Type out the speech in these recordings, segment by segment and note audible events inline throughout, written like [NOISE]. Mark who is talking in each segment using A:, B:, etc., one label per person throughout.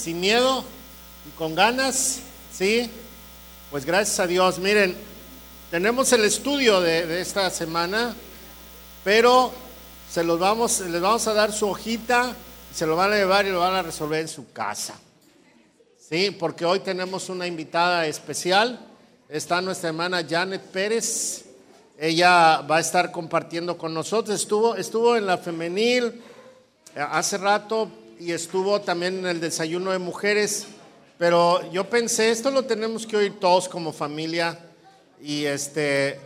A: sin miedo y con ganas, ¿sí? Pues gracias a Dios. Miren, tenemos el estudio de, esta semana, pero se los vamos, les vamos a dar su hojita, se lo van a llevar y lo van a resolver en su casa. Sí, porque hoy tenemos una invitada especial. Está nuestra hermana Janet Pérez. Ella va a estar compartiendo con nosotros. Estuvo, estuvo en la femenil eh, hace rato y estuvo también en el desayuno de mujeres. Pero yo pensé, esto lo tenemos que oír todos como familia. Y este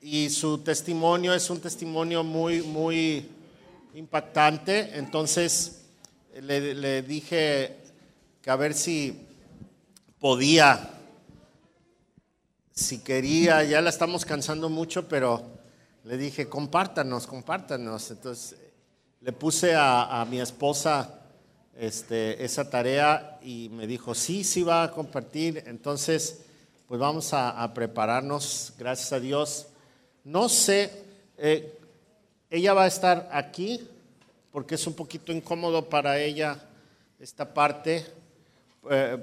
A: y su testimonio es un testimonio muy, muy impactante. Entonces le, le dije que a ver si podía, si quería, ya la estamos cansando mucho, pero le dije, compártanos, compártanos. Entonces le puse a, mi esposa este, esa tarea y me dijo, sí, sí va a compartir. Entonces, pues vamos a, prepararnos, gracias a Dios. No sé, eh, ella va a estar aquí porque es un poquito incómodo para ella esta parte eh,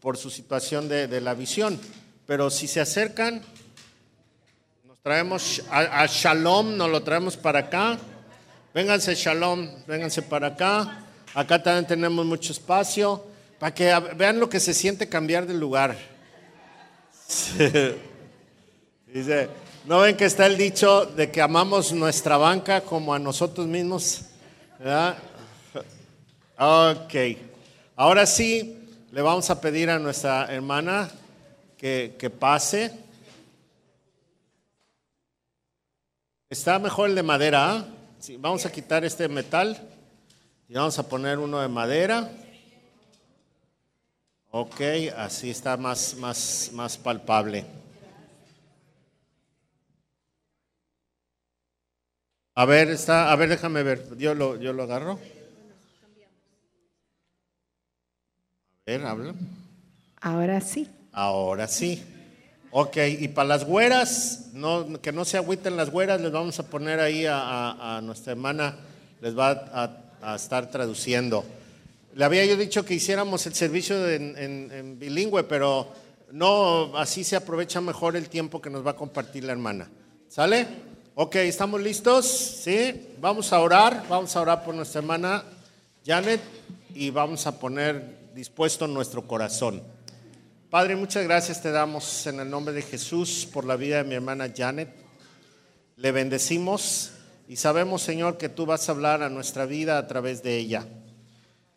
A: por su situación de, la visión. Pero si se acercan, nos traemos a, Shalom, nos lo traemos para acá. Vénganse Shalom, vénganse para acá. Acá también tenemos mucho espacio para que vean lo que se siente cambiar de lugar. [LAUGHS] ¿no ven que está el dicho de que amamos nuestra banca como a nosotros mismos? Ok. Ahora sí, le vamos a pedir a nuestra hermana que, pase. Está mejor el de madera. Sí, vamos a quitar este metal y vamos a poner uno de madera. Ok, así está más, más, más palpable. A ver, está, a ver, déjame ver. Yo lo, yo lo agarro. habla.
B: Ahora sí.
A: Ahora sí. Ok, y para las güeras, no, que no se agüiten las güeras, les vamos a poner ahí a, nuestra hermana, les va a, estar traduciendo. Le había yo dicho que hiciéramos el servicio en, bilingüe, pero no, así se aprovecha mejor el tiempo que nos va a compartir la hermana. ¿Sale? Ok, ¿estamos listos? Sí, vamos a orar, vamos a orar por nuestra hermana Janet y vamos a poner dispuesto nuestro corazón. Padre, muchas gracias te damos en el nombre de Jesús por la vida de mi hermana Janet. Le bendecimos y sabemos, Señor, que tú vas a hablar a nuestra vida a través de ella.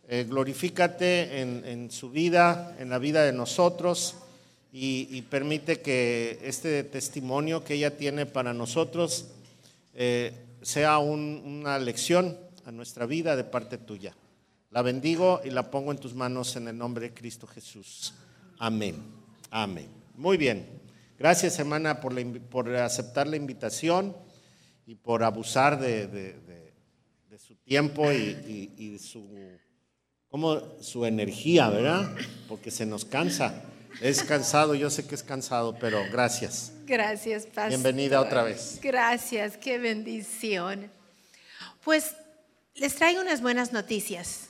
A: Eh, glorifícate en, su vida, en la vida de nosotros y, permite que este testimonio que ella tiene para nosotros eh, sea una lección a nuestra vida de parte tuya. La bendigo y la pongo en tus manos en el nombre de Cristo Jesús. Amén. Amén. Muy bien. Gracias, hermana, por, por aceptar la invitación y por abusar de, su tiempo y, su, como, su energía, ¿verdad? Porque se nos cansa. Es cansado, yo sé que es cansado, pero gracias.
B: Gracias, Pastor.
A: Bienvenida otra vez.
B: Gracias, qué bendición. Pues les traigo unas buenas noticias.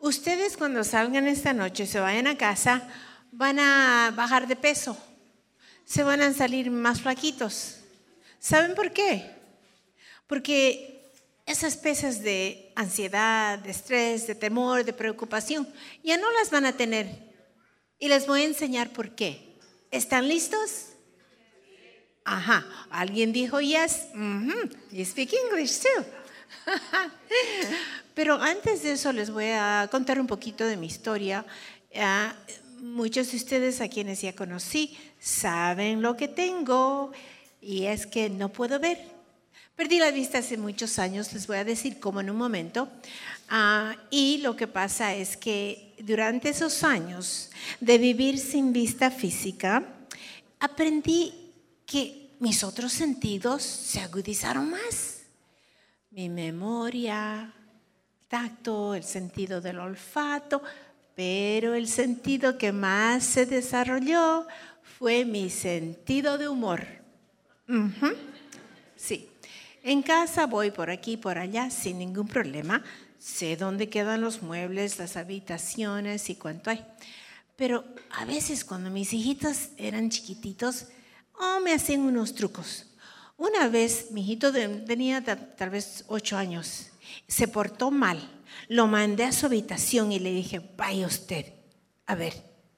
B: Ustedes cuando salgan esta noche, se vayan a casa, van a bajar de peso, se van a salir más flaquitos. ¿Saben por qué? Porque esas pesas de ansiedad, de estrés, de temor, de preocupación, ya no las van a tener. Y les voy a enseñar por qué. ¿Están listos? Ajá. ¿Alguien dijo yes? You speak English too. [LAUGHS] Pero antes de eso les voy a contar un poquito de mi historia. Ah, muchos de ustedes a quienes ya conocí saben lo que tengo y es que no puedo ver. Perdí la vista hace muchos años, les voy a decir cómo en un momento. Ah, y lo que pasa es que durante esos años de vivir sin vista física, aprendí que mis otros sentidos se agudizaron más. Mi memoria, tacto, el sentido del olfato, pero el sentido que más se desarrolló fue mi sentido de humor. Sí, en casa voy por aquí, por allá, sin ningún problema. sé dónde quedan los muebles, las habitaciones y cuánto hay. Pero a veces cuando mis hijitos eran chiquititos, oh, me hacían unos trucos. Una vez mi hijito tenía tal vez ocho años, se portó mal. Lo mandé a su habitación y le dije, vaya usted, a ver,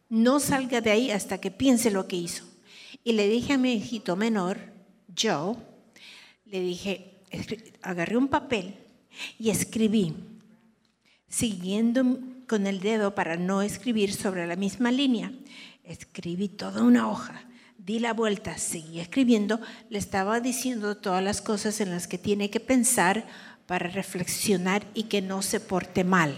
B: no salga de ahí hasta que piense lo que hizo. Y le dije a mi hijito menor, Joe, le dije, agarré un papel y escribí, siguiendo con el dedo para no escribir sobre la misma línea. Escribí toda una hoja, di la vuelta, seguí escribiendo, le estaba diciendo todas las cosas en las que tiene que pensar para reflexionar y que no se porte mal.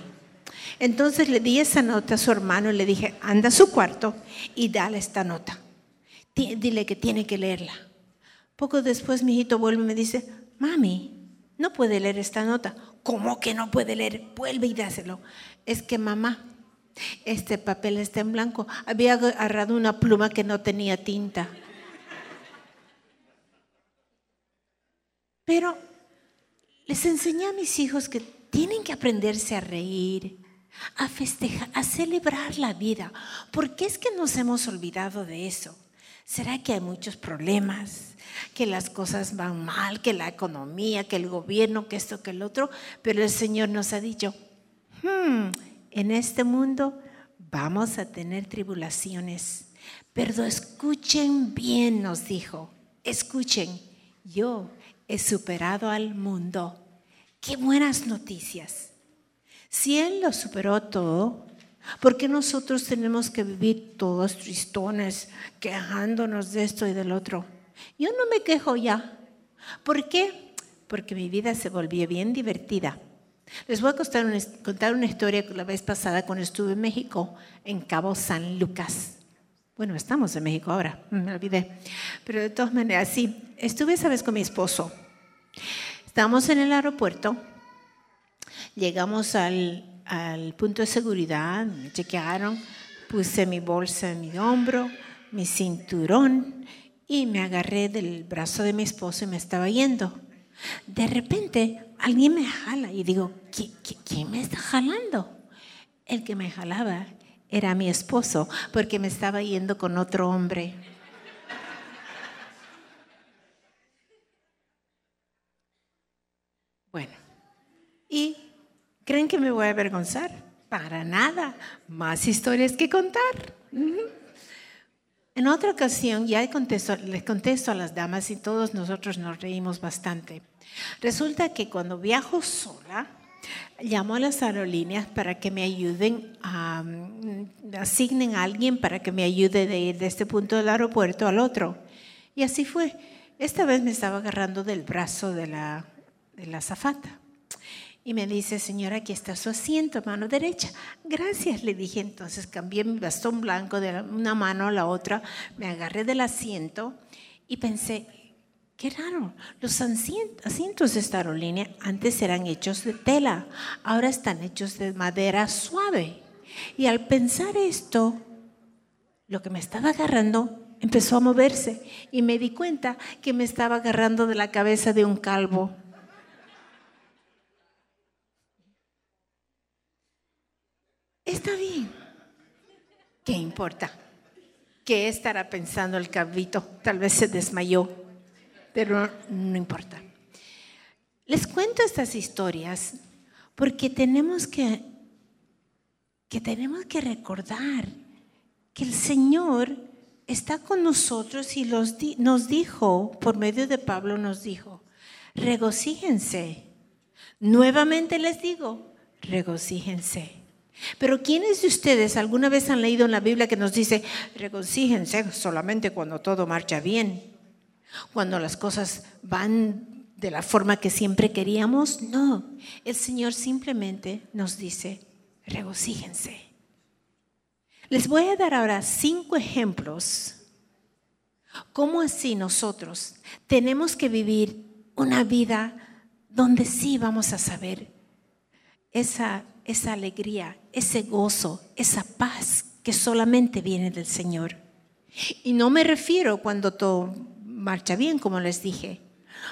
B: Entonces le di esa nota a su hermano y le dije, anda a su cuarto y dale esta nota. Dile que tiene que leerla. Poco después mi hijito vuelve y me dice, mami, no puede leer esta nota. ¿Cómo que no puede leer? Vuelve y dáselo. Es que mamá, este papel está en blanco. Había agarrado una pluma que no tenía tinta. Pero les enseñé a mis hijos que tienen que aprenderse a reír, a festejar, a celebrar la vida. ¿Por qué es que nos hemos olvidado de eso? ¿Será que hay muchos problemas? Que las cosas van mal, que la economía, que el gobierno, que esto, que el otro. Pero el Señor nos ha dicho, hmm, en este mundo vamos a tener tribulaciones. Pero escuchen bien, nos dijo, escuchen, yo he superado al mundo. Qué buenas noticias. Si Él lo superó todo, ¿por qué nosotros tenemos que vivir todos tristones, quejándonos de esto y del otro? Yo no me quejo ya. ¿Por qué? Porque mi vida se volvió bien divertida. Les voy a contar una, contar una historia la vez pasada cuando estuve en México, en Cabo San Lucas. Bueno, estamos en México ahora, [LAUGHS] me olvidé. Pero de todas maneras, sí, estuve esa vez con mi esposo. Estábamos en el aeropuerto, llegamos al, al punto de seguridad, me chequearon, puse mi bolsa en mi hombro, mi cinturón y me agarré del brazo de mi esposo y me estaba yendo. De repente alguien me jala y digo, quién me está jalando? El que me jalaba era mi esposo porque me estaba yendo con otro hombre. Bueno, ¿y creen que me voy a avergonzar? Para nada, más historias que contar. En otra ocasión, ya les contesto a las damas y todos nosotros nos reímos bastante. Resulta que cuando viajo sola, llamo a las aerolíneas para que me ayuden, mm, asignen a alguien para que me ayude de ir de este punto del aeropuerto al otro. Y así fue. Esta vez me estaba agarrando del brazo de la, de la zafata. Y me dice, señora, aquí está su asiento, mano derecha. Gracias, le dije. Entonces cambié mi bastón blanco de una mano a la otra, me agarré del asiento y pensé, Qué raro, los asientos de esta aerolínea antes eran hechos de tela, ahora están hechos de madera suave. Y al pensar esto, lo que me estaba agarrando empezó a moverse y me di cuenta que me estaba agarrando de la cabeza de un calvo. Está bien. ¿Qué importa? ¿Qué estará pensando el calvito? Tal vez se desmayó pero no importa. Les cuento estas historias porque tenemos que, que tenemos que recordar que el Señor está con nosotros y los nos dijo, por medio de Pablo nos dijo, regocíjense. Nuevamente les digo, regocíjense. Pero ¿quiénes de ustedes alguna vez han leído en la Biblia que nos dice, regocíjense solamente cuando todo marcha bien? Cuando las cosas van de la forma que siempre queríamos, no. El Señor simplemente nos dice, regocíjense. Les voy a dar ahora cinco ejemplos. ¿Cómo así nosotros tenemos que vivir una vida donde sí vamos a saber esa, esa alegría, ese gozo, esa paz que solamente viene del Señor? Y no me refiero cuando todo marcha bien, como les dije.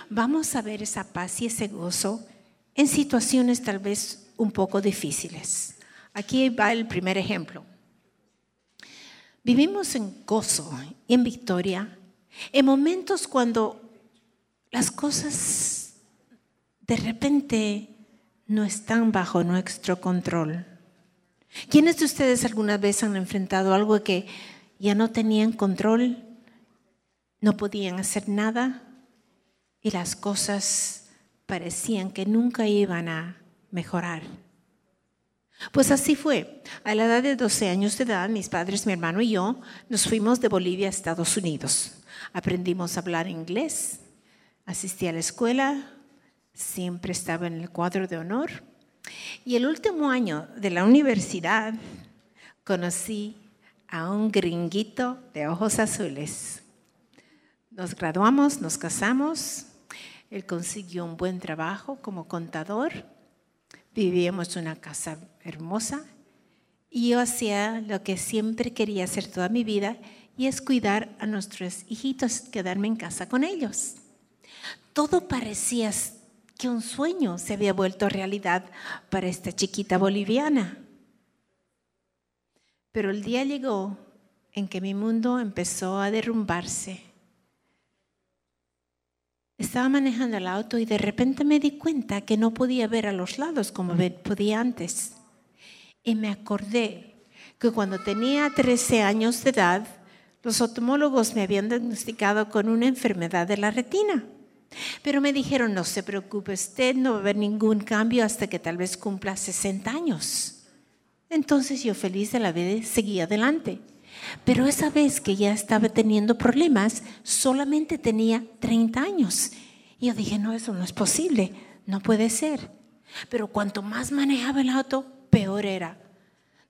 B: Vamos a ver esa paz y ese gozo en situaciones tal vez un poco difíciles. Aquí va el primer ejemplo. Vivimos en gozo y en victoria en momentos cuando las cosas de repente no están bajo nuestro control. ¿Quiénes de ustedes alguna vez han enfrentado algo que ya no tenían control, no podían hacer nada y las cosas parecían que nunca iban a mejorar? Pues así fue. A la edad de 12 años de edad, mis padres, mi hermano y yo nos fuimos de Bolivia a Estados Unidos. Aprendimos a hablar inglés, asistí a la escuela, siempre estaba en el cuadro de honor. Y el último año de la universidad conocí a un gringuito de ojos azules. Nos graduamos, nos casamos, él consiguió un buen trabajo como contador, vivíamos una casa hermosa y yo hacía lo que siempre quería hacer toda mi vida y es cuidar a nuestros hijitos, quedarme en casa con ellos. Todo parecía que un sueño se había vuelto realidad para esta chiquita boliviana. Pero el día llegó en que mi mundo empezó a derrumbarse. Estaba manejando el auto y de repente me di cuenta que no podía ver a los lados como podía antes. Y me acordé que cuando tenía 13 años de edad, los otomólogos me habían diagnosticado con una enfermedad de la retina. Pero me dijeron, no se preocupe usted, no va a haber ningún cambio hasta que tal vez cumpla 60 años. Entonces yo feliz de la vida seguí adelante. Pero esa vez que ya estaba teniendo problemas, solamente tenía 30 años. Y yo dije, no, eso no es posible, no puede ser. Pero cuanto más manejaba el auto, peor era.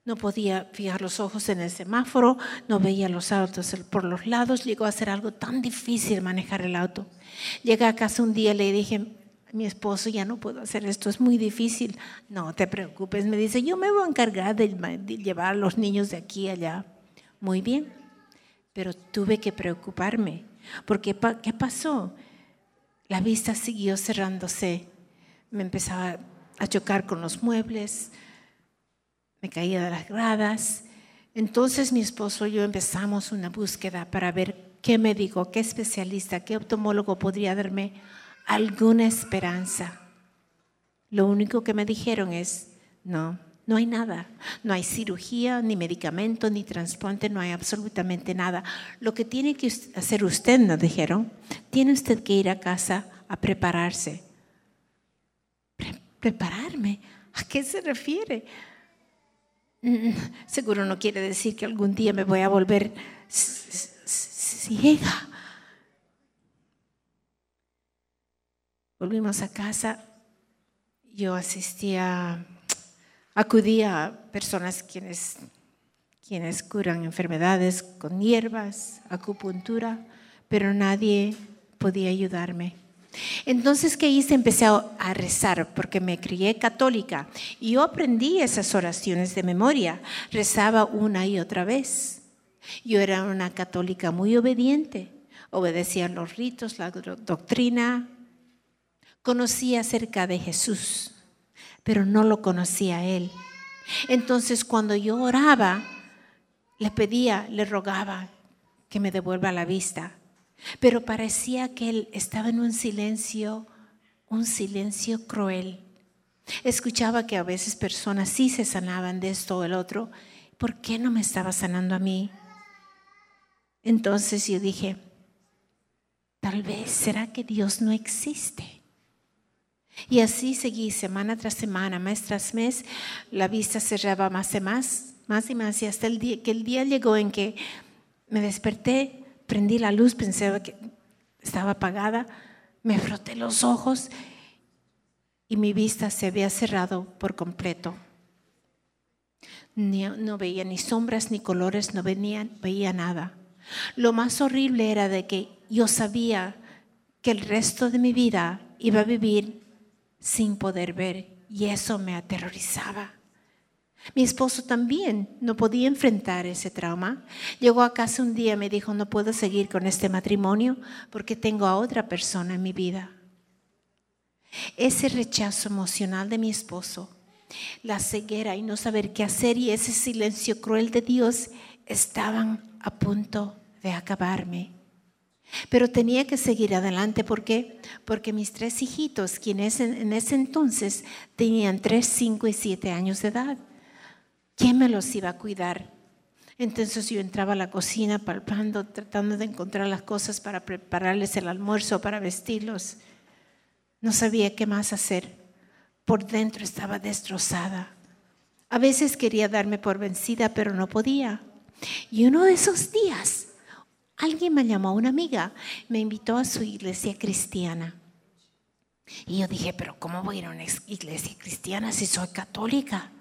B: No podía fijar los ojos en el semáforo, no veía los autos por los lados, llegó a ser algo tan difícil manejar el auto. Llegué a casa un día y le dije, mi esposo, ya no puedo hacer esto, es muy difícil. No te preocupes, me dice, yo me voy a encargar de, llevar a los niños de aquí a allá. Muy bien, pero tuve que preocuparme, porque ¿qué pasó? La vista siguió cerrándose, me empezaba a chocar con los muebles, me caía de las gradas. Entonces mi esposo y yo empezamos una búsqueda para ver qué médico, qué especialista, qué oftalmólogo podría darme alguna esperanza. Lo único que me dijeron es, no, no hay nada. No hay cirugía, ni medicamento, ni trasplante, no hay absolutamente nada. Lo que tiene que hacer usted, nos dijeron, tiene usted que ir a casa a prepararse. ¿Prepararme? ¿A qué se refiere? Seguro no quiere decir que algún día me voy a volver ciega. Volvimos a casa, yo asistía, acudía a personas quienes, quienes curan enfermedades con hierbas, acupuntura, pero nadie podía ayudarme. Entonces, ¿qué hice? Empecé a rezar porque me crié católica y yo aprendí esas oraciones de memoria. Rezaba una y otra vez. Yo era una católica muy obediente, obedecía los ritos, la doctrina. Conocía acerca de Jesús, pero no lo conocía Él. Entonces, cuando yo oraba, le pedía, le rogaba que me devuelva la vista pero parecía que él estaba en un silencio, un silencio cruel. Escuchaba que a veces personas sí se sanaban de esto o el otro. ¿Por qué no me estaba sanando a mí? Entonces yo dije, tal vez será que Dios no existe. Y así seguí semana tras semana, mes tras mes, la vista cerraba más y más, más y más, y hasta el día que el día llegó en que me desperté prendí la luz, pensé que estaba apagada, me froté los ojos y mi vista se había cerrado por completo. no veía ni sombras ni colores, no veía nada. Lo más horrible era de que yo sabía que el resto de mi vida iba a vivir sin poder ver y eso me aterrorizaba. Mi esposo también no podía enfrentar ese trauma. Llegó a casa un día y me dijo, no puedo seguir con este matrimonio porque tengo a otra persona en mi vida. Ese rechazo emocional de mi esposo La ceguera y no saber qué hacer y ese silencio cruel de Dios estaban a punto de acabarme. Pero tenía que seguir adelante. ¿Por qué? Porque mis tres hijitos, quienes en ese entonces tenían tres, cinco y siete años de edad, ¿quién me los iba a cuidar? Entonces yo entraba a la cocina palpando, tratando de encontrar las cosas para prepararles el almuerzo, para vestirlos. No sabía qué más hacer. Por dentro estaba destrozada. A veces quería darme por vencida, pero no podía. Y uno de esos días, alguien me llamó, una amiga, me invitó a su iglesia cristiana. Y yo dije, pero ¿cómo voy a ir a una iglesia cristiana si soy católica?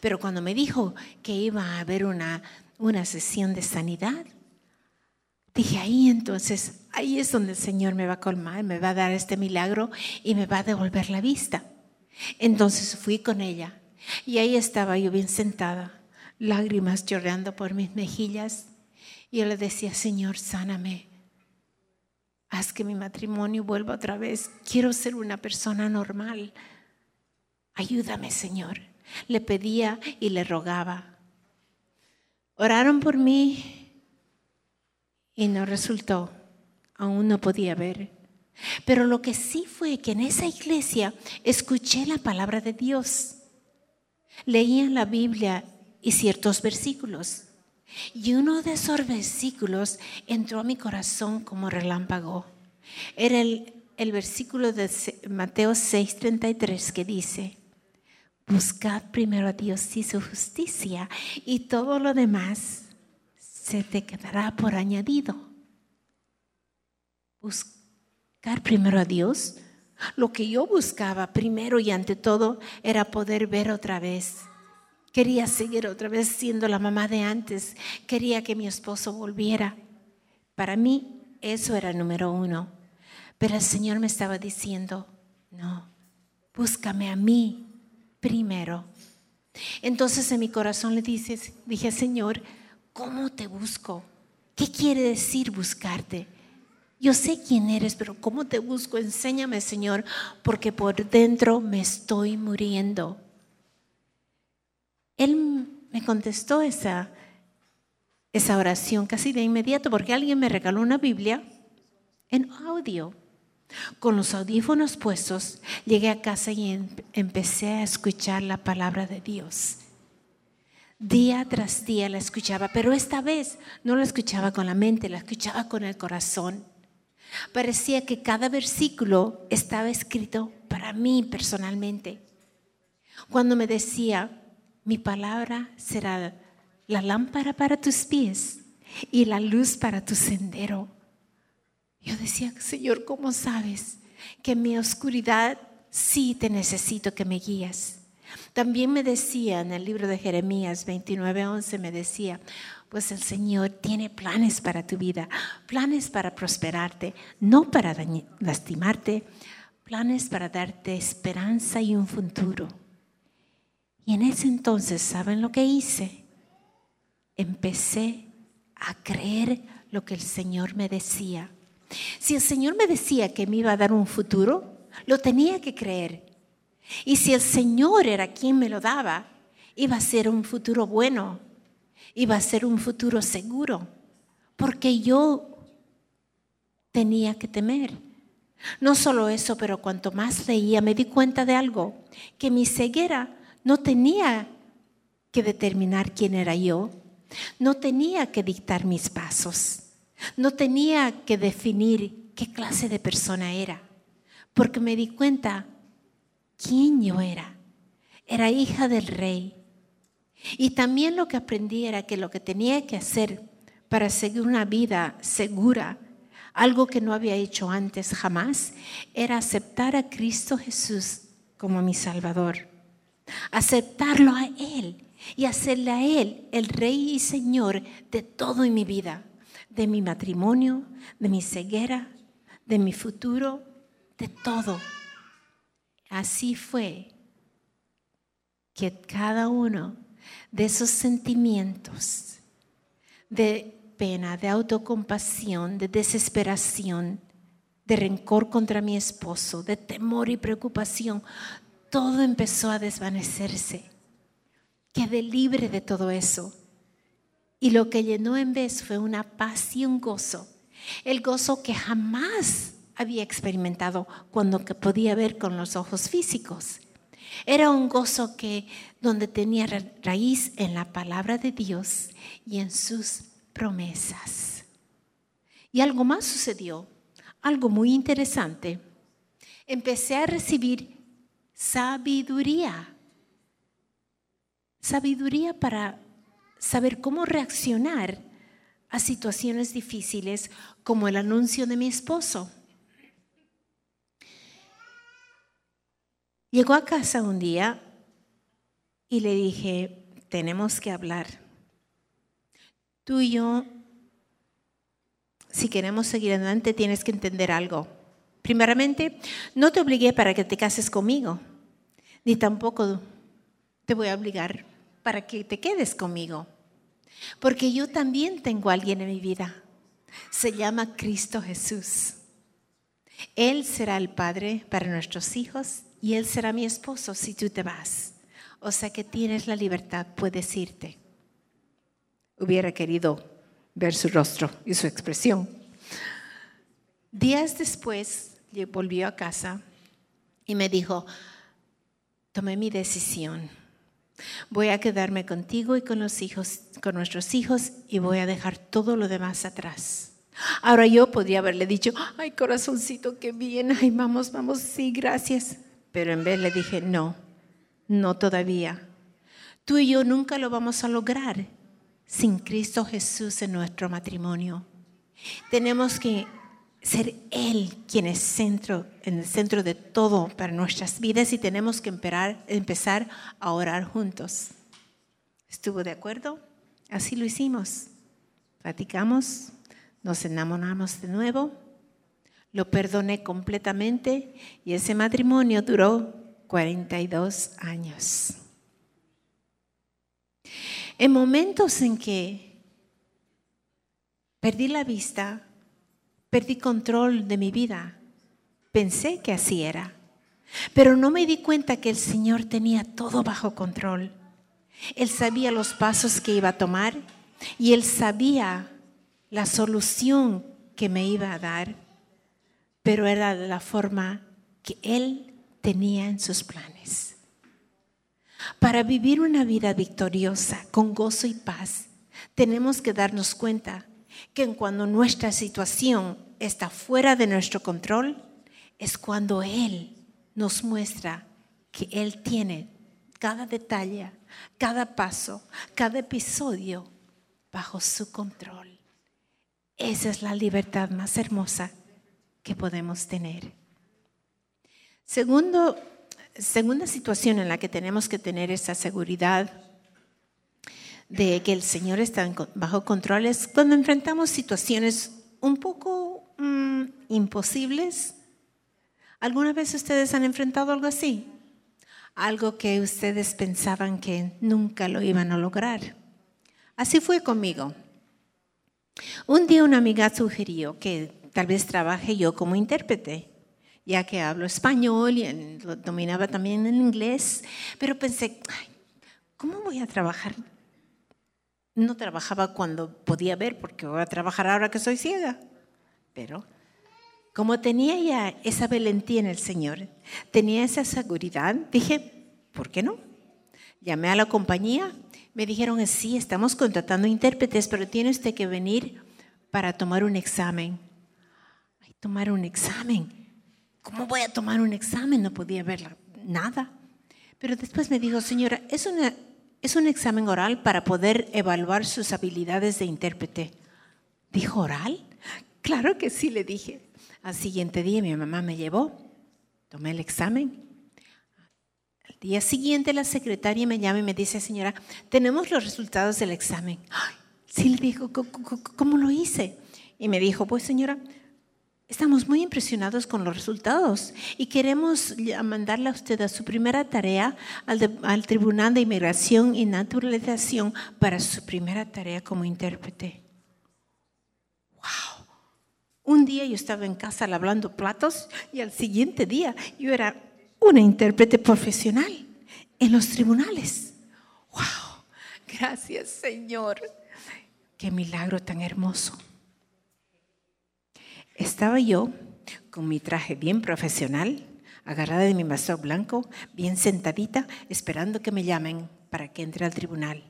B: Pero cuando me dijo que iba a haber una, una sesión de sanidad, dije, ahí entonces, ahí es donde el Señor me va a colmar, me va a dar este milagro y me va a devolver la vista. Entonces fui con ella y ahí estaba yo bien sentada lágrimas llorando por mis mejillas. Y yo le decía, Señor, sáname. Haz que mi matrimonio vuelva otra vez. Quiero ser una persona normal. Ayúdame, Señor. Le pedía y le rogaba. Oraron por mí y no resultó. Aún no podía ver. Pero lo que sí fue que en esa iglesia escuché la palabra de Dios. Leía la Biblia y ciertos versículos. Y uno de esos versículos entró a mi corazón como relámpago. Era el, el versículo de Mateo 6:33 que dice, buscad primero a Dios y su justicia y todo lo demás se te quedará por añadido. Buscar primero a Dios. Lo que yo buscaba primero y ante todo era poder ver otra vez Quería seguir otra vez siendo la mamá de antes. Quería que mi esposo volviera. Para mí eso era número uno. Pero el Señor me estaba diciendo, no, búscame a mí primero. Entonces en mi corazón le dices, dije, Señor, ¿cómo te busco? ¿Qué quiere decir buscarte? Yo sé quién eres, pero ¿cómo te busco? Enséñame, Señor, porque por dentro me estoy muriendo. Él me contestó esa, esa oración casi de inmediato porque alguien me regaló una Biblia en audio. Con los audífonos puestos, llegué a casa y em, empecé a escuchar la palabra de Dios. Día tras día la escuchaba, pero esta vez no la escuchaba con la mente, la escuchaba con el corazón. Parecía que cada versículo estaba escrito para mí personalmente. Cuando me decía, mi palabra será la lámpara para tus pies y la luz para tu sendero. Yo decía, Señor, ¿cómo sabes que en mi oscuridad sí te necesito que me guías? También me decía en el libro de Jeremías 29:11, me decía, pues el Señor tiene planes para tu vida, planes para prosperarte, no para lastimarte, planes para darte esperanza y un futuro. Y en ese entonces, ¿saben lo que hice? Empecé a creer lo que el Señor me decía. Si el Señor me decía que me iba a dar un futuro, lo tenía que creer. Y si el Señor era quien me lo daba, iba a ser un futuro bueno, iba a ser un futuro seguro, porque yo tenía que temer. No solo eso, pero cuanto más leía me di cuenta de algo, que mi ceguera no tenía que determinar quién era yo, no tenía que dictar mis pasos, no tenía que definir qué clase de persona era, porque me di cuenta quién yo era. Era hija del rey. Y también lo que aprendí era que lo que tenía que hacer para seguir una vida segura, algo que no había hecho antes jamás, era aceptar a Cristo Jesús como mi Salvador aceptarlo a Él y hacerle a Él el Rey y Señor de todo en mi vida, de mi matrimonio, de mi ceguera, de mi futuro, de todo. Así fue que cada uno de esos sentimientos de pena, de autocompasión, de desesperación, de rencor contra mi esposo, de temor y preocupación, todo empezó a desvanecerse. Quedé libre de todo eso. Y lo que llenó en vez fue una paz y un gozo. El gozo que jamás había experimentado cuando podía ver con los ojos físicos. Era un gozo que donde tenía raíz en la palabra de Dios y en sus promesas. Y algo más sucedió, algo muy interesante. Empecé a recibir sabiduría. Sabiduría para saber cómo reaccionar a situaciones difíciles como el anuncio de mi esposo. Llegó a casa un día y le dije, tenemos que hablar. Tú y yo, si queremos seguir adelante, tienes que entender algo. Primeramente, no te obligué para que te cases conmigo, ni tampoco te voy a obligar para que te quedes conmigo, porque yo también tengo a alguien en mi vida. Se llama Cristo Jesús. Él será el Padre para nuestros hijos y Él será mi esposo si tú te vas. O sea que tienes la libertad, puedes irte. Hubiera querido ver su rostro y su expresión. Días después volvió a casa y me dijo, tomé mi decisión. Voy a quedarme contigo y con los hijos, con nuestros hijos y voy a dejar todo lo demás atrás. Ahora yo podría haberle dicho, ay corazoncito, qué bien, ay vamos, vamos, sí, gracias. Pero en vez le dije, no, no todavía. Tú y yo nunca lo vamos a lograr sin Cristo Jesús en nuestro matrimonio. Tenemos que ser Él quien es centro, en el centro de todo para nuestras vidas y tenemos que empezar a orar juntos. ¿Estuvo de acuerdo? Así lo hicimos. Platicamos, nos enamoramos de nuevo lo perdoné completamente y ese matrimonio duró 42 años. En momentos en que perdí la vista, perdí control de mi vida, pensé que así era, pero no me di cuenta que el Señor tenía todo bajo control. Él sabía los pasos que iba a tomar y él sabía la solución que me iba a dar pero era la forma que Él tenía en sus planes. Para vivir una vida victoriosa, con gozo y paz, tenemos que darnos cuenta que cuando nuestra situación está fuera de nuestro control, es cuando Él nos muestra que Él tiene cada detalle, cada paso, cada episodio bajo su control. Esa es la libertad más hermosa que podemos tener. Segundo, segunda situación en la que tenemos que tener esa seguridad de que el Señor está bajo control es cuando enfrentamos situaciones un poco mm, imposibles. ¿Alguna vez ustedes han enfrentado algo así? Algo que ustedes pensaban que nunca lo iban a lograr. Así fue conmigo. Un día una amiga sugirió que tal vez trabaje yo como intérprete, ya que hablo español y dominaba también en inglés, pero pensé, ¿cómo voy a trabajar? No trabajaba cuando podía ver, porque voy a trabajar ahora que soy ciega, pero como tenía ya esa valentía en el Señor, tenía esa seguridad, dije, ¿por qué no? Llamé a la compañía, me dijeron, sí, estamos contratando intérpretes, pero tiene usted que venir para tomar un examen tomar un examen. ¿Cómo voy a tomar un examen? No podía ver nada. Pero después me dijo, señora, es, una, es un examen oral para poder evaluar sus habilidades de intérprete. ¿Dijo oral? Claro que sí, le dije. Al siguiente día mi mamá me llevó, tomé el examen. Al día siguiente la secretaria me llama y me dice, señora, tenemos los resultados del examen. sí, le dijo, ¿cómo lo hice? Y me dijo, pues señora, Estamos muy impresionados con los resultados y queremos mandarle a usted a su primera tarea al, Tribunal de Inmigración y Naturalización para su primera tarea como intérprete. ¡Wow! Un día yo estaba en casa lavando platos y al siguiente día yo era una intérprete profesional en los tribunales. ¡Wow! Gracias, Señor. Qué milagro tan hermoso. Estaba yo con mi traje bien profesional, agarrada de mi bastón blanco, bien sentadita, esperando que me llamen para que entre al tribunal.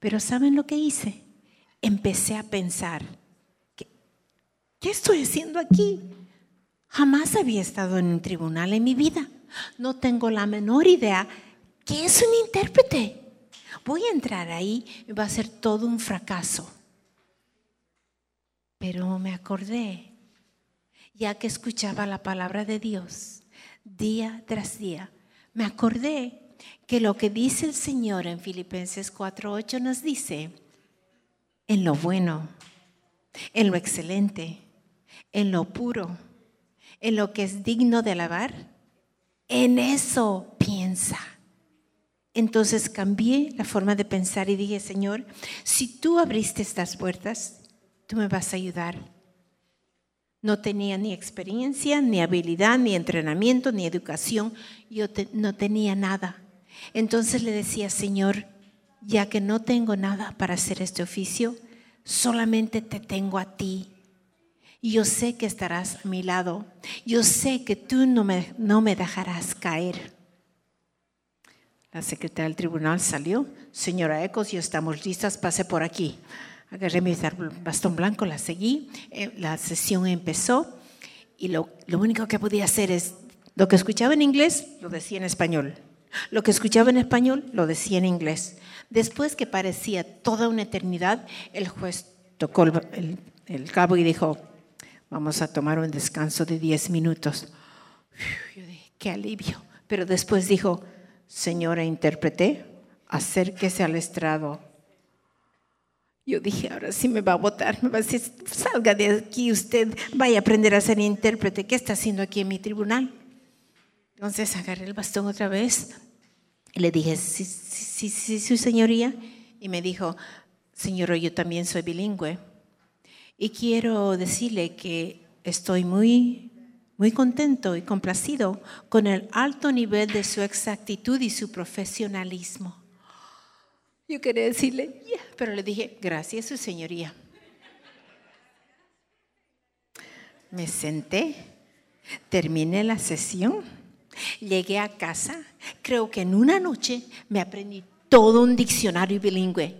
B: Pero ¿saben lo que hice? Empecé a pensar, ¿qué, ¿qué estoy haciendo aquí? Jamás había estado en un tribunal en mi vida. No tengo la menor idea qué es un intérprete. Voy a entrar ahí y va a ser todo un fracaso. Pero me acordé, ya que escuchaba la palabra de Dios día tras día, me acordé que lo que dice el Señor en Filipenses 4:8 nos dice, en lo bueno, en lo excelente, en lo puro, en lo que es digno de alabar, en eso piensa. Entonces cambié la forma de pensar y dije, Señor, si tú abriste estas puertas, tú me vas a ayudar. No tenía ni experiencia, ni habilidad, ni entrenamiento, ni educación. Yo no tenía nada. Entonces le decía, Señor, ya que no tengo nada para hacer este oficio, solamente te tengo a ti. Yo sé que estarás a mi lado. Yo sé que tú no me, no me dejarás caer. La secretaria del tribunal salió. Señora Ecos, ya estamos listas, pase por aquí. Agarré mi bastón blanco, la seguí. Eh, la sesión empezó y lo, lo único que podía hacer es, lo que escuchaba en inglés, lo decía en español. Lo que escuchaba en español lo decía en inglés. Después que parecía toda una eternidad, el juez tocó el, cabo y dijo, vamos a tomar un descanso de 10 minutos. Yo dije, qué alivio. Pero después dijo, señora intérprete, acérquese al estrado. Yo dije, ahora sí me va a votar, me va a decir, salga de aquí usted, vaya a aprender a ser intérprete. ¿Qué está haciendo aquí en mi tribunal? Entonces agarré el bastón otra vez y le dije, sí, sí, sí, su señoría. Y me dijo, señor, yo también soy bilingüe. Y quiero decirle que estoy muy, muy contento y complacido con el alto nivel de su exactitud y su profesionalismo. Yo quería decirle, pero le dije, gracias, su señoría. Me senté, terminé la sesión Llegué a casa, creo que en una noche me aprendí todo un diccionario bilingüe,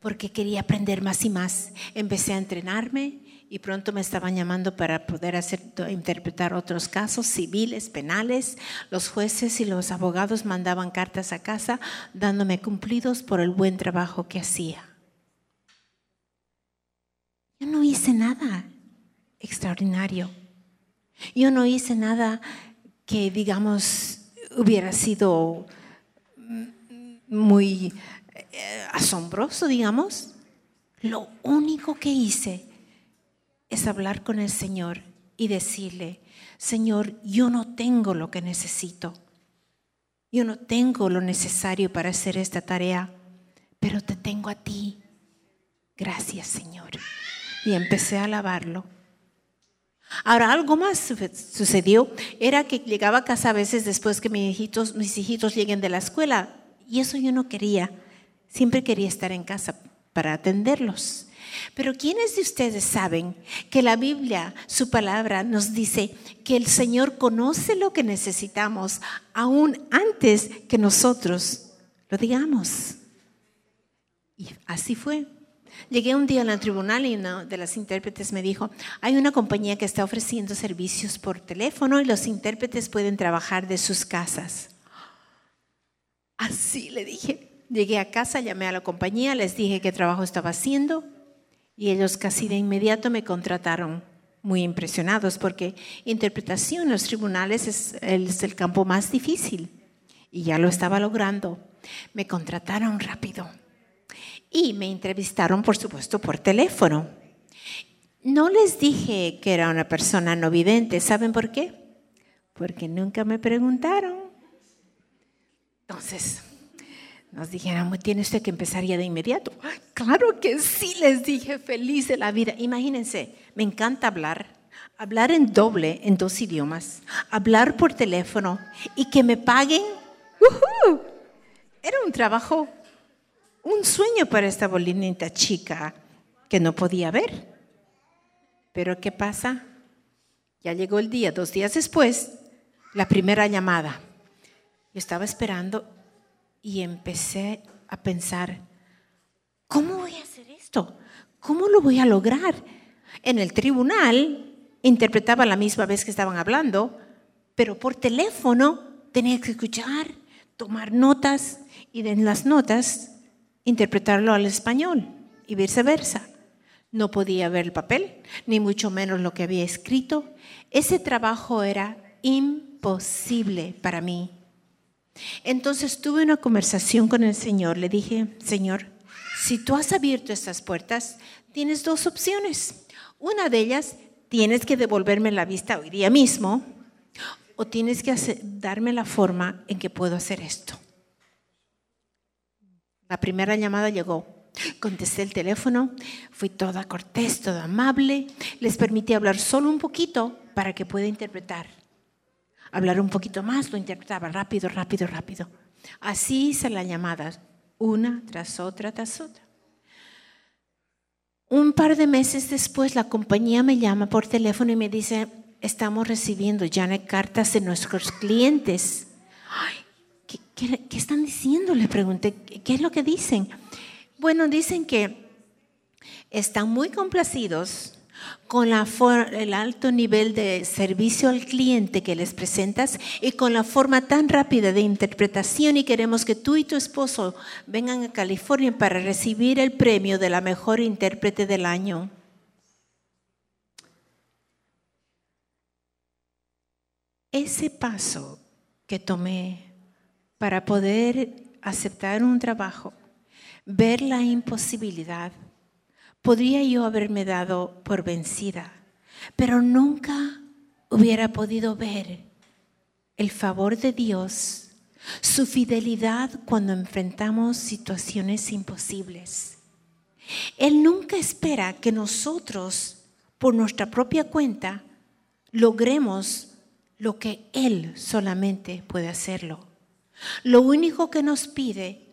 B: porque quería aprender más y más. Empecé a entrenarme y pronto me estaban llamando para poder hacer, interpretar otros casos civiles, penales. Los jueces y los abogados mandaban cartas a casa dándome cumplidos por el buen trabajo que hacía. Yo no hice nada extraordinario. Yo no hice nada que, digamos, hubiera sido muy eh, asombroso, digamos. Lo único que hice es hablar con el Señor y decirle, Señor, yo no tengo lo que necesito. Yo no tengo lo necesario para hacer esta tarea, pero te tengo a ti. Gracias, Señor. Y empecé a alabarlo. Ahora, algo más sucedió, era que llegaba a casa a veces después que mis hijitos, mis hijitos lleguen de la escuela, y eso yo no quería. Siempre quería estar en casa para atenderlos. Pero ¿quiénes de ustedes saben que la Biblia, su palabra, nos dice que el Señor conoce lo que necesitamos aún antes que nosotros lo digamos? Y así fue. Llegué un día al tribunal y una de las intérpretes me dijo, hay una compañía que está ofreciendo servicios por teléfono y los intérpretes pueden trabajar de sus casas. Así le dije. Llegué a casa, llamé a la compañía, les dije qué trabajo estaba haciendo y ellos casi de inmediato me contrataron, muy impresionados porque interpretación en los tribunales es el campo más difícil y ya lo estaba logrando. Me contrataron rápido y me entrevistaron, por supuesto, por teléfono. No les dije que era una persona no vidente. ¿Saben por qué? Porque nunca me preguntaron. Entonces, nos dijeron, ¿tiene usted que empezar ya de inmediato? Claro que sí, les dije, feliz de la vida. Imagínense, me encanta hablar, hablar en doble, en dos idiomas, hablar por teléfono y que me paguen. Era un trabajo, un sueño para esta bolinita chica que no podía ver. Pero ¿qué pasa? Ya llegó el día, dos días después, la primera llamada. Yo estaba esperando y empecé a pensar, ¿cómo voy a hacer esto? ¿Cómo lo voy a lograr? En el tribunal interpretaba la misma vez que estaban hablando, pero por teléfono tenía que escuchar, tomar notas y en las notas interpretarlo al español y viceversa. No podía ver el papel, ni mucho menos lo que había escrito. Ese trabajo era imposible para mí. Entonces tuve una conversación con el Señor. Le dije, Señor, si tú has abierto estas puertas, tienes dos opciones. Una de ellas, tienes que devolverme la vista hoy día mismo o tienes que darme la forma en que puedo hacer esto. La primera llamada llegó. Contesté el teléfono, fui toda cortés, toda amable, les permití hablar solo un poquito para que pueda interpretar. Hablar un poquito más, lo interpretaba rápido, rápido, rápido. Así hice la llamada, una tras otra, tras otra. Un par de meses después, la compañía me llama por teléfono y me dice, estamos recibiendo ya cartas de nuestros clientes. ¿qué, qué, están diciendo? Le pregunté, ¿qué es lo que dicen? Bueno, dicen que están muy complacidos con el alto nivel de servicio al cliente que les presentas y con la forma tan rápida de interpretación y queremos que tú y tu esposo vengan a California para recibir el premio de la mejor intérprete del año. Ese paso que tomé para poder aceptar un trabajo ver la imposibilidad, podría yo haberme dado por vencida, pero nunca hubiera podido ver el favor de Dios, su fidelidad cuando enfrentamos situaciones imposibles. Él nunca espera que nosotros, por nuestra propia cuenta, logremos lo que Él solamente puede hacerlo. Lo único que nos pide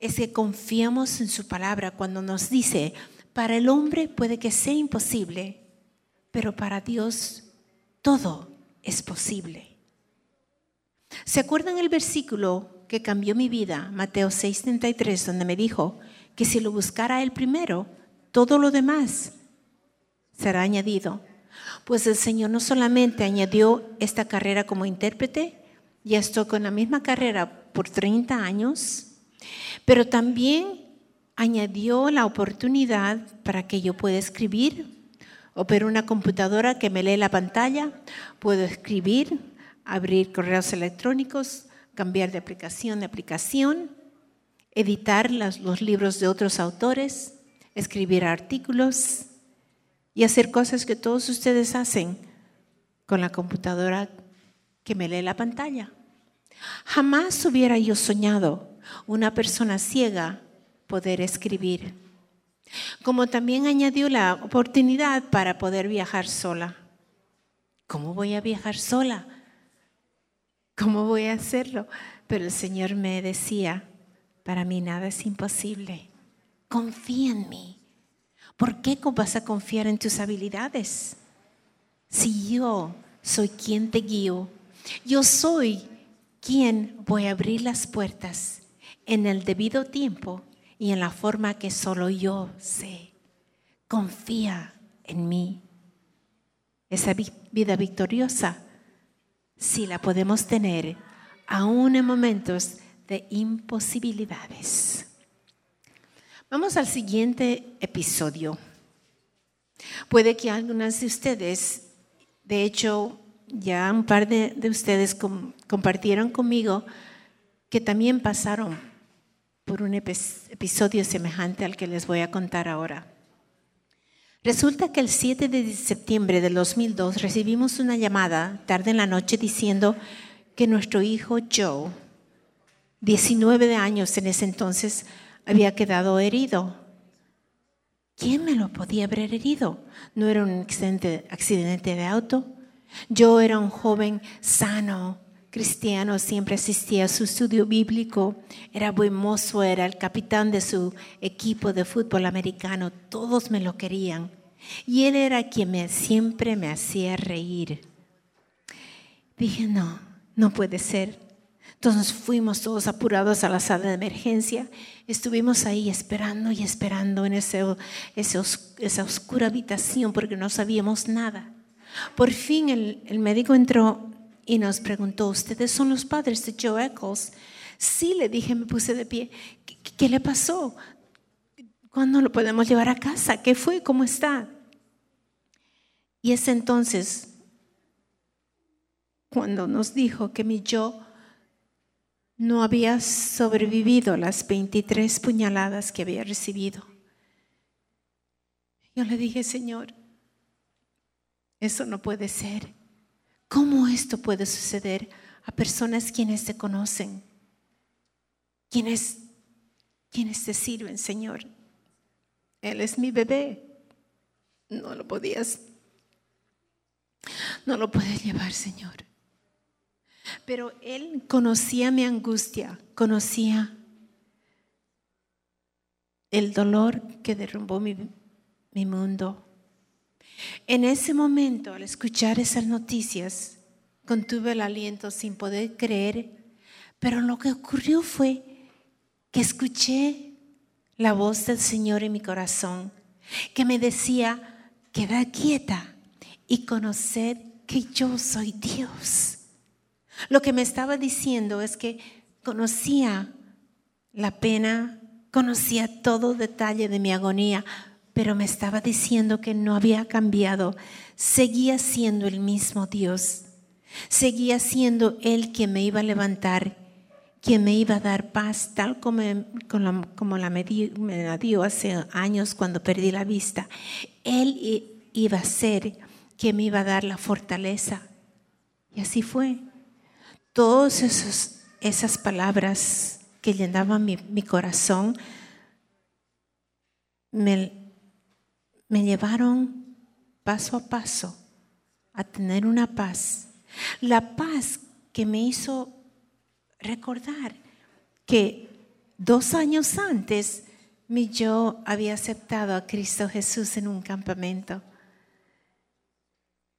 B: es que confiamos en su palabra cuando nos dice, para el hombre puede que sea imposible, pero para Dios todo es posible. ¿Se acuerdan el versículo que cambió mi vida, Mateo 6:33, donde me dijo que si lo buscara él primero, todo lo demás será añadido? Pues el Señor no solamente añadió esta carrera como intérprete, ya estoy con la misma carrera por 30 años, pero también añadió la oportunidad para que yo pueda escribir, operar una computadora que me lee la pantalla, puedo escribir, abrir correos electrónicos, cambiar de aplicación de aplicación, editar los libros de otros autores, escribir artículos y hacer cosas que todos ustedes hacen con la computadora que me lee la pantalla. Jamás hubiera yo soñado una persona ciega poder escribir. Como también añadió la oportunidad para poder viajar sola. ¿Cómo voy a viajar sola? ¿Cómo voy a hacerlo? Pero el Señor me decía, para mí nada es imposible. Confía en mí. ¿Por qué vas a confiar en tus habilidades? Si yo soy quien te guío, yo soy quien voy a abrir las puertas en el debido tiempo y en la forma que solo yo sé. Confía en mí. Esa vida victoriosa, si la podemos tener, aún en momentos de imposibilidades. Vamos al siguiente episodio. Puede que algunas de ustedes, de hecho, ya un par de, ustedes compartieron conmigo que también pasaron por un episodio semejante al que les voy a contar ahora. Resulta que el 7 de septiembre del 2002 recibimos una llamada tarde en la noche diciendo que nuestro hijo Joe, 19 de años en ese entonces, había quedado herido. ¿quién me lo podía haber herido? No era un accidente, accidente de auto. Yo era un joven sano, cristiano, siempre asistía a su estudio bíblico, era buen mozo, era el capitán de su equipo de fútbol americano, todos me lo querían. Y él era quien me, siempre me hacía reír. Dije, no, no puede ser. Entonces fuimos todos apurados a la sala de emergencia. Estuvimos ahí esperando y esperando en ese, esa oscura habitación porque no sabíamos nada. Por fin el, el médico entró y nos preguntó, ¿ustedes son los padres de Joe Eccles? Sí, le dije, me puse de pie. ¿Qué, le pasó? ¿Cuándo lo podemos llevar a casa? ¿Qué fue? ¿Cómo está? Y es entonces cuando nos dijo que mi yo no había sobrevivido las 23 puñaladas que había recibido. Yo le dije, Señor, eso no puede ser. ¿Cómo esto puede suceder a personas quienes te conocen? Quienes, quienes te sirven, Señor. Él es mi bebé. No lo podías, no lo puedes llevar, Señor. Pero Él conocía mi angustia, conocía el dolor que derrumbó mi, mi mundo. En ese momento, al escuchar esas noticias, contuve el aliento sin poder creer, pero lo que ocurrió fue que escuché la voz del Señor en mi corazón, que me decía, queda quieta y conocer que yo soy Dios. Lo que me estaba diciendo es que conocía la pena, conocía todo detalle de mi agonía, pero me estaba diciendo que no había cambiado, seguía siendo el mismo Dios, seguía siendo Él quien me iba a levantar, quien me iba a dar paz, tal como, como la me, me la dio hace años cuando perdí la vista. Él iba a ser quien me iba a dar la fortaleza. Y así fue todas esas palabras que llenaban mi, mi corazón me, me llevaron paso a paso a tener una paz. La paz que me hizo recordar que dos años antes mi yo había aceptado a Cristo Jesús en un campamento.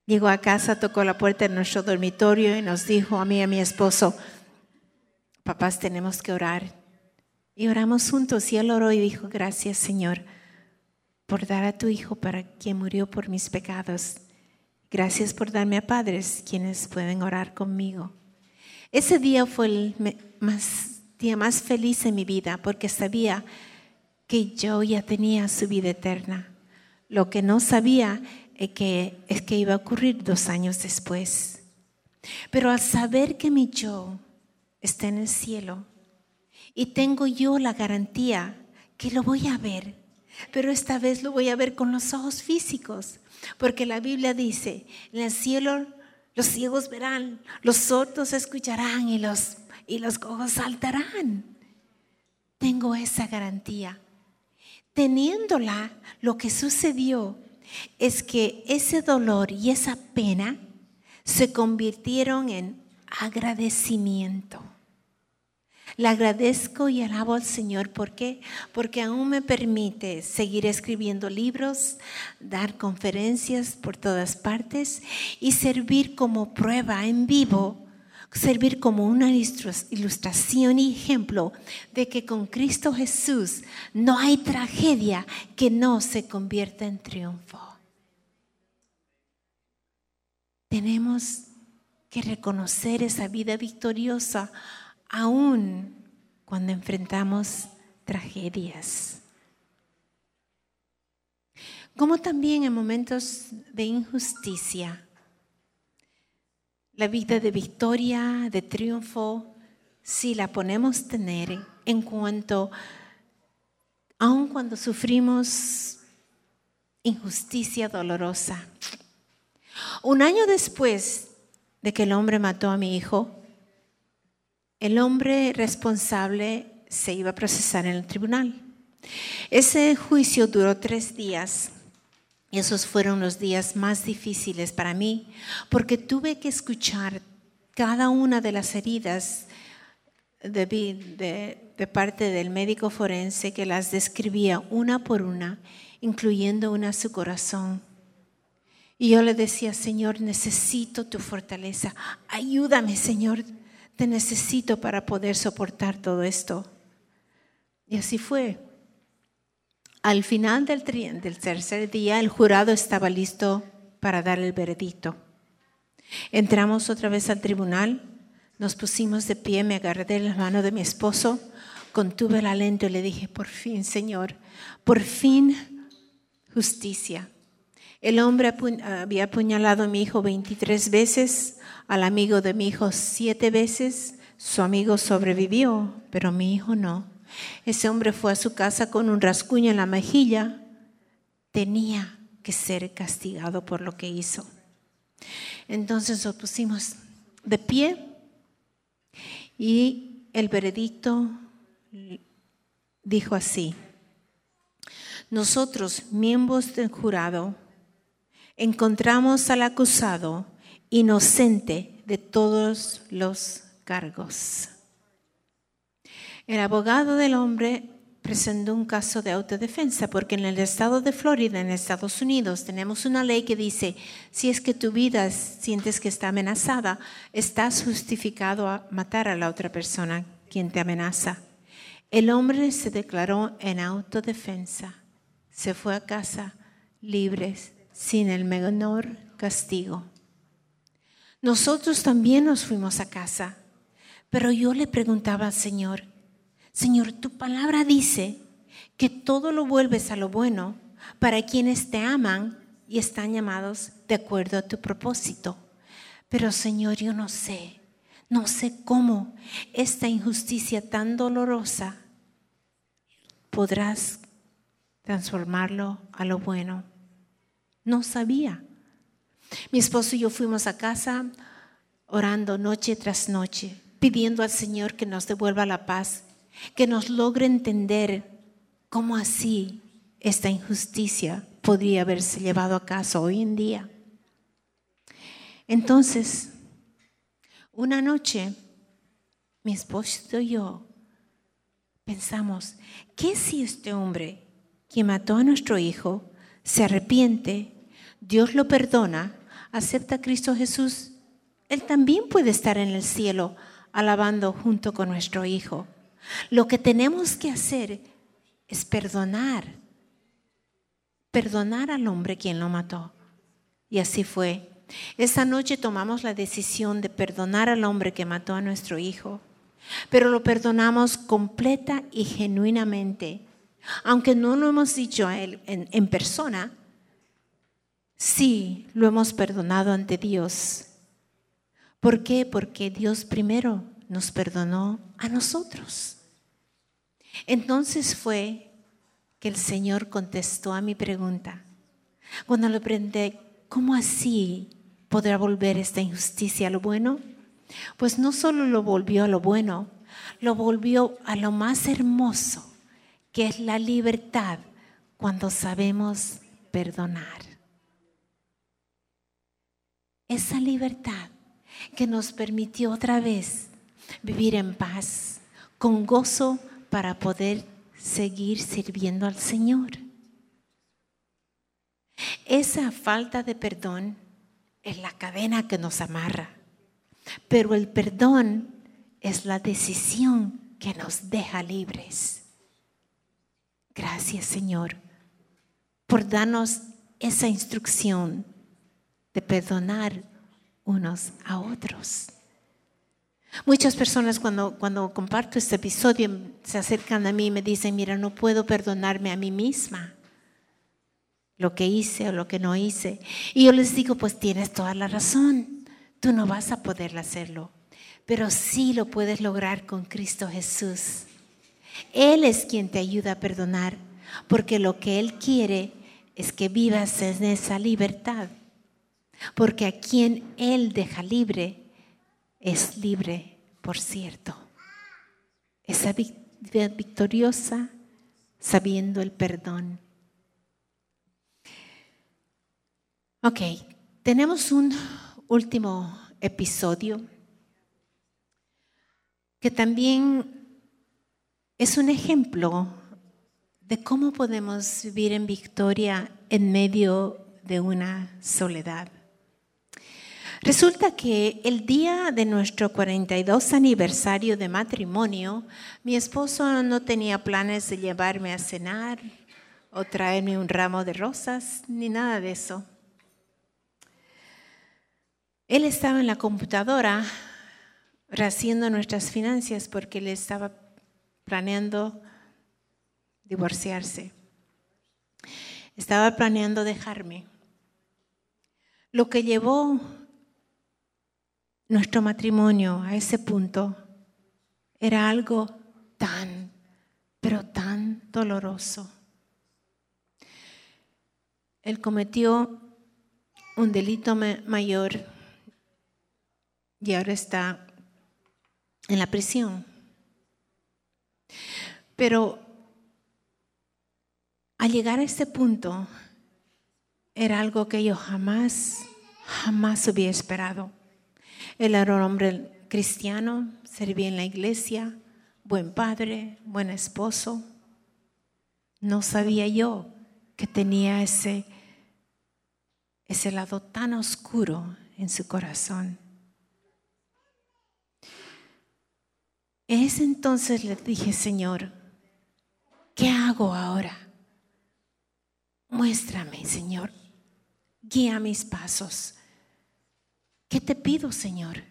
B: Llegó a casa, tocó la puerta de nuestro dormitorio y nos dijo a mí y a mi esposo, papás, tenemos que orar. Y oramos juntos y él oró y dijo, gracias Señor por dar a tu Hijo para quien murió por mis pecados. Gracias por darme a padres quienes pueden orar conmigo. Ese día fue el día más feliz en mi vida porque sabía que yo ya tenía su vida eterna. Lo que no sabía que, es que iba a ocurrir dos años después. Pero al saber que mi yo está en el cielo y tengo yo la garantía que lo voy a ver, pero esta vez lo voy a ver con los ojos físicos, porque la Biblia dice, en el cielo los ciegos verán, los sordos escucharán y los, y los cojos saltarán. Tengo esa garantía. Teniéndola, lo que sucedió es que ese dolor y esa pena se convirtieron en agradecimiento. Le agradezco y alabo al Señor. ¿Por qué? Porque aún me permite seguir escribiendo libros, dar conferencias por todas partes y servir como prueba en vivo servir como una ilustración y ejemplo de que con Cristo Jesús no hay tragedia que no se convierta en triunfo. Tenemos que reconocer esa vida victoriosa aún cuando enfrentamos tragedias. Como también en momentos de injusticia la vida de victoria, de triunfo, si la ponemos tener en cuanto, aun cuando sufrimos injusticia dolorosa. Un año después de que el hombre mató a mi hijo, el hombre responsable se iba a procesar en el tribunal. Ese juicio duró tres días. Y esos fueron los días más difíciles para mí, porque tuve que escuchar cada una de las heridas de, de, de, parte del médico forense que las describía una por una, incluyendo una a su corazón. Y yo le decía, Señor, necesito tu fortaleza. Ayúdame, Señor. Necesito para poder soportar todo esto. Y así fue. Al final del, del tercer día, el jurado estaba listo para dar el veredicto. Entramos otra vez al tribunal, nos pusimos de pie, me agarré de la mano de mi esposo, contuve el aliento y le dije, por fin, Señor, por fin justicia. El hombre había apuñalado a mi hijo 23 veces, al amigo de mi hijo siete veces, su amigo sobrevivió, pero mi hijo no. Ese hombre fue a su casa con un rasguño en la mejilla. Tenía que ser castigado por lo que hizo. Entonces nos pusimos de pie y el veredicto dijo así. Nosotros, miembros del jurado, encontramos al acusado inocente de todos los cargos. El abogado del hombre presentó un caso de autodefensa porque en el estado de Florida, en Estados Unidos, tenemos una ley que dice, si es que tu vida sientes que está amenazada, estás justificado a matar a la otra persona quien te amenaza. El hombre se declaró en autodefensa, se fue a casa libre, sin el menor castigo. Nosotros también nos fuimos a casa, pero yo le preguntaba al Señor, Señor, tu palabra dice que todo lo vuelves a lo bueno para quienes te aman y están llamados de acuerdo a tu propósito. Pero Señor, yo no sé, no sé cómo esta injusticia tan dolorosa podrás transformarlo a lo bueno. No sabía. Mi esposo y yo fuimos a casa orando noche tras noche, pidiendo al Señor que nos devuelva la paz que nos logre entender cómo así esta injusticia podría haberse llevado a caso hoy en día. Entonces, una noche, mi esposo y yo pensamos, ¿qué si este hombre que mató a nuestro hijo se arrepiente, Dios lo perdona, acepta a Cristo Jesús? Él también puede estar en el cielo alabando junto con nuestro hijo. Lo que tenemos que hacer es perdonar, perdonar al hombre quien lo mató. Y así fue. Esa noche tomamos la decisión de perdonar al hombre que mató a nuestro hijo, pero lo perdonamos completa y genuinamente. Aunque no lo hemos dicho a él en, persona, sí lo hemos perdonado ante Dios. ¿Por qué? Porque Dios primero nos perdonó a nosotros. Entonces fue que el Señor contestó a mi pregunta. Cuando le pregunté, ¿cómo así podrá volver esta injusticia a lo bueno? Pues no solo lo volvió a lo bueno, lo volvió a lo más hermoso, que es la libertad cuando sabemos perdonar. Esa libertad que nos permitió otra vez vivir en paz, con gozo para poder seguir sirviendo al Señor. Esa falta de perdón es la cadena que nos amarra, pero el perdón es la decisión que nos deja libres. Gracias Señor por darnos esa instrucción de perdonar unos a otros. Muchas personas cuando, cuando comparto este episodio se acercan a mí y me dicen, mira, no puedo perdonarme a mí misma lo que hice o lo que no hice. Y yo les digo, pues tienes toda la razón, tú no vas a poder hacerlo, pero sí lo puedes lograr con Cristo Jesús. Él es quien te ayuda a perdonar, porque lo que Él quiere es que vivas en esa libertad, porque a quien Él deja libre, es libre, por cierto. Esa victoriosa sabiendo el perdón. Ok, tenemos un último episodio que también es un ejemplo de cómo podemos vivir en victoria en medio de una soledad. Resulta que el día de nuestro 42 aniversario de matrimonio, mi esposo no tenía planes de llevarme a cenar o traerme un ramo de rosas, ni nada de eso. Él estaba en la computadora rehaciendo nuestras finanzas porque él estaba planeando divorciarse. Estaba planeando dejarme. Lo que llevó nuestro matrimonio a ese punto era algo tan, pero tan doloroso. Él cometió un delito mayor y ahora está en la prisión. Pero al llegar a ese punto era algo que yo jamás, jamás hubiera esperado. Él era un hombre cristiano, servía en la iglesia, buen padre, buen esposo. No sabía yo que tenía ese, ese lado tan oscuro en su corazón. En ese entonces le dije, Señor, ¿qué hago ahora? Muéstrame, Señor, guía mis pasos. ¿Qué te pido, Señor?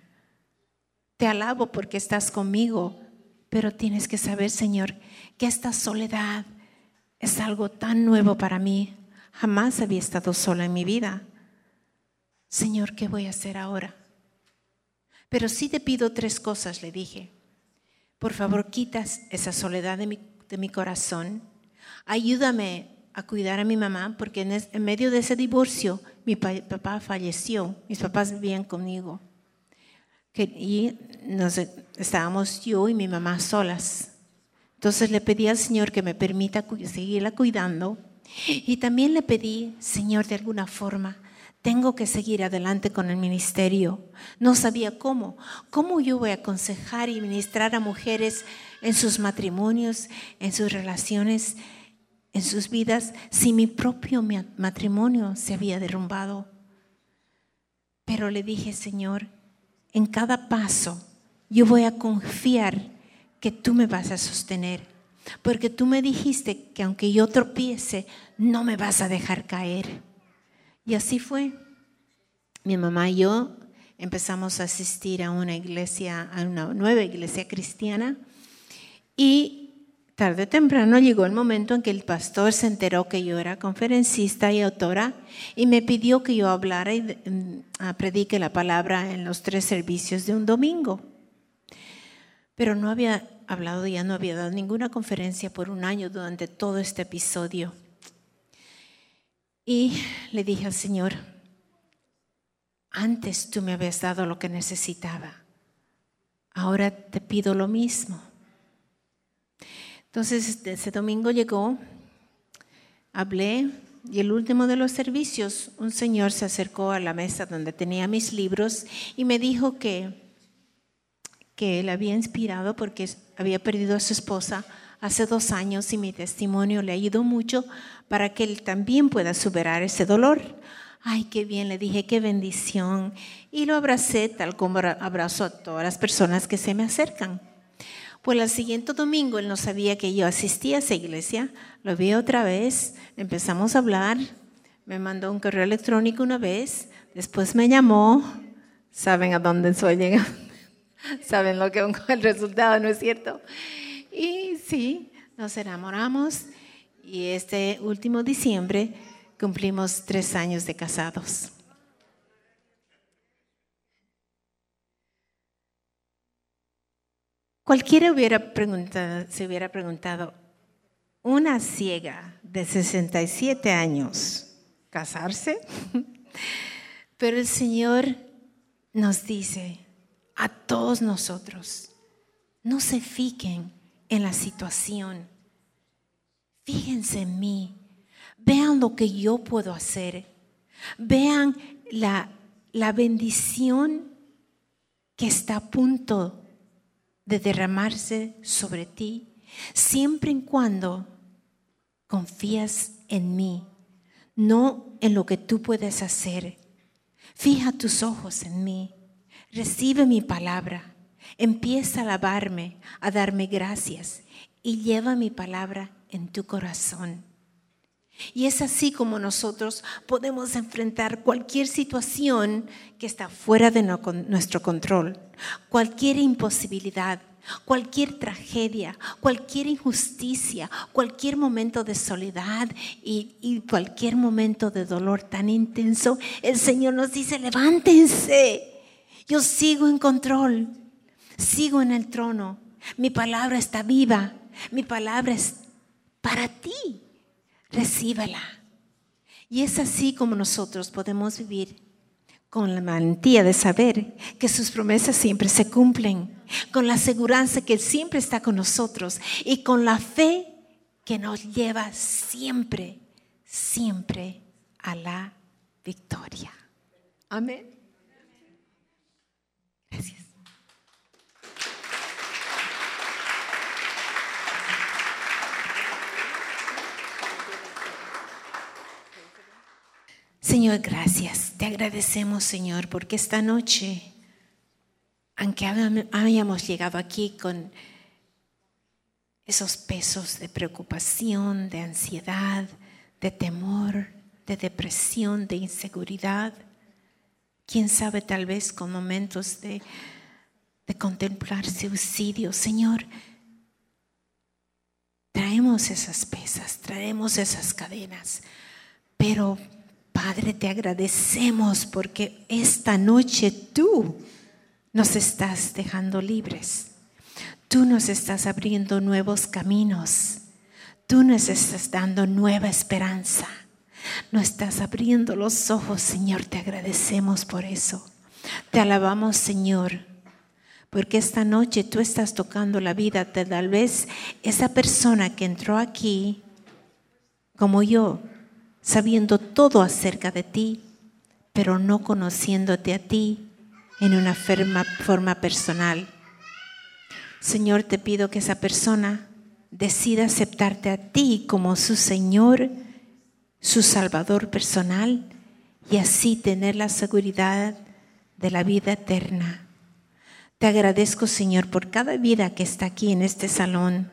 B: Te alabo porque estás conmigo, pero tienes que saber, Señor, que esta soledad es algo tan nuevo para mí. Jamás había estado sola en mi vida. Señor, ¿qué voy a hacer ahora? Pero sí te pido tres cosas, le dije. Por favor, quitas esa soledad de mi, de mi corazón. Ayúdame a cuidar a mi mamá, porque en, medio de ese divorcio mi papá falleció, mis papás vivían conmigo. y nos, estábamos yo y mi mamá solas. Entonces le pedí al Señor que me permita seguirla cuidando. Y también le pedí, Señor, de alguna forma, tengo que seguir adelante con el ministerio. No sabía cómo. ¿Cómo yo voy a aconsejar y ministrar a mujeres en sus matrimonios, en sus relaciones? en sus vidas si mi propio matrimonio se había derrumbado. Pero le dije, Señor, en cada paso yo voy a confiar que tú me vas a sostener, porque tú me dijiste que aunque yo tropiece, no me vas a dejar caer. Y así fue. Mi mamá y yo empezamos a asistir a una iglesia, a una nueva iglesia cristiana, y Tarde o temprano llegó el momento en que el pastor se enteró que yo era conferencista y autora y me pidió que yo hablara y mm, ah, predique la palabra en los tres servicios de un domingo. Pero no había hablado, ya no había dado ninguna conferencia por un año durante todo este episodio. Y le dije al Señor, antes tú me habías dado lo que necesitaba, ahora te pido lo mismo. Entonces, este, ese domingo llegó, hablé y el último de los servicios, un señor se acercó a la mesa donde tenía mis libros y me dijo que, que él había inspirado porque había perdido a su esposa hace dos años y mi testimonio le ido mucho para que él también pueda superar ese dolor. Ay, qué bien, le dije, qué bendición. Y lo abracé tal como abrazo a todas las personas que se me acercan. Pues el siguiente domingo él no sabía que yo asistía a esa iglesia, lo vi otra vez, empezamos a hablar, me mandó un correo electrónico una vez, después me llamó, saben a dónde soy llegando, [LAUGHS] saben lo que es [LAUGHS] el resultado, ¿no es cierto? Sí, nos enamoramos y este último diciembre cumplimos tres años de casados. Cualquiera hubiera preguntado, se hubiera preguntado, una ciega de 67 años, ¿casarse? [LAUGHS] Pero el Señor nos dice a todos nosotros, no se fijen en la situación, fíjense en mí, vean lo que yo puedo hacer, vean la, la bendición que está a punto de derramarse sobre ti, siempre y cuando confías en mí, no en lo que tú puedes hacer. Fija tus ojos en mí, recibe mi palabra, empieza a alabarme, a darme gracias y lleva mi palabra en tu corazón. Y es así como nosotros podemos enfrentar cualquier situación que está fuera de nuestro control, cualquier imposibilidad, cualquier tragedia, cualquier injusticia, cualquier momento de soledad y, cualquier momento de dolor tan intenso. El Señor nos dice, levántense, yo sigo en control, sigo en el trono, mi palabra está viva, mi palabra es para ti recíbala. Y es así como nosotros podemos vivir con la valentía de saber que sus promesas siempre se cumplen, con la seguridad que Él siempre está con nosotros y con la fe que nos lleva siempre, siempre a la victoria. Amén. Gracias. Señor, gracias. Te agradecemos, Señor, porque esta noche, aunque hayamos llegado aquí con esos pesos de preocupación, de ansiedad, de temor, de depresión, de inseguridad, quién sabe tal vez con momentos de, de contemplar suicidio, Señor, traemos esas pesas, traemos esas cadenas, pero Padre, te agradecemos porque esta noche tú nos estás dejando libres. Tú nos estás abriendo nuevos caminos. Tú nos estás dando nueva esperanza. Nos estás abriendo los ojos, Señor. Te agradecemos por eso. Te alabamos, Señor, porque esta noche tú estás tocando la vida de tal vez esa persona que entró aquí como yo, sabiendo todo acerca de ti, pero no conociéndote a ti en una forma personal. Señor, te pido que esa persona decida aceptarte a ti como su Señor, su Salvador personal y así tener la seguridad de la vida eterna. Te agradezco, Señor, por cada vida que está aquí en este salón.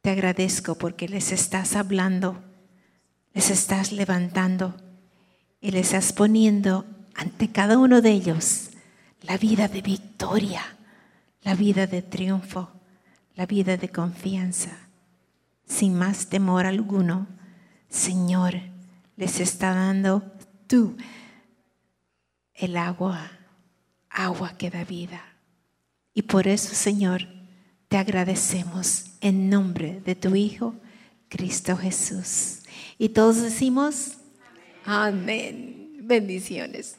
B: Te agradezco porque les estás hablando les estás levantando y les estás poniendo ante cada uno de ellos la vida de victoria, la vida de triunfo, la vida de confianza. Sin más temor alguno, Señor, les está dando tú el agua, agua que da vida. Y por eso, Señor, te agradecemos en nombre de tu Hijo, Cristo Jesús. Y todos decimos, amén. Bendiciones.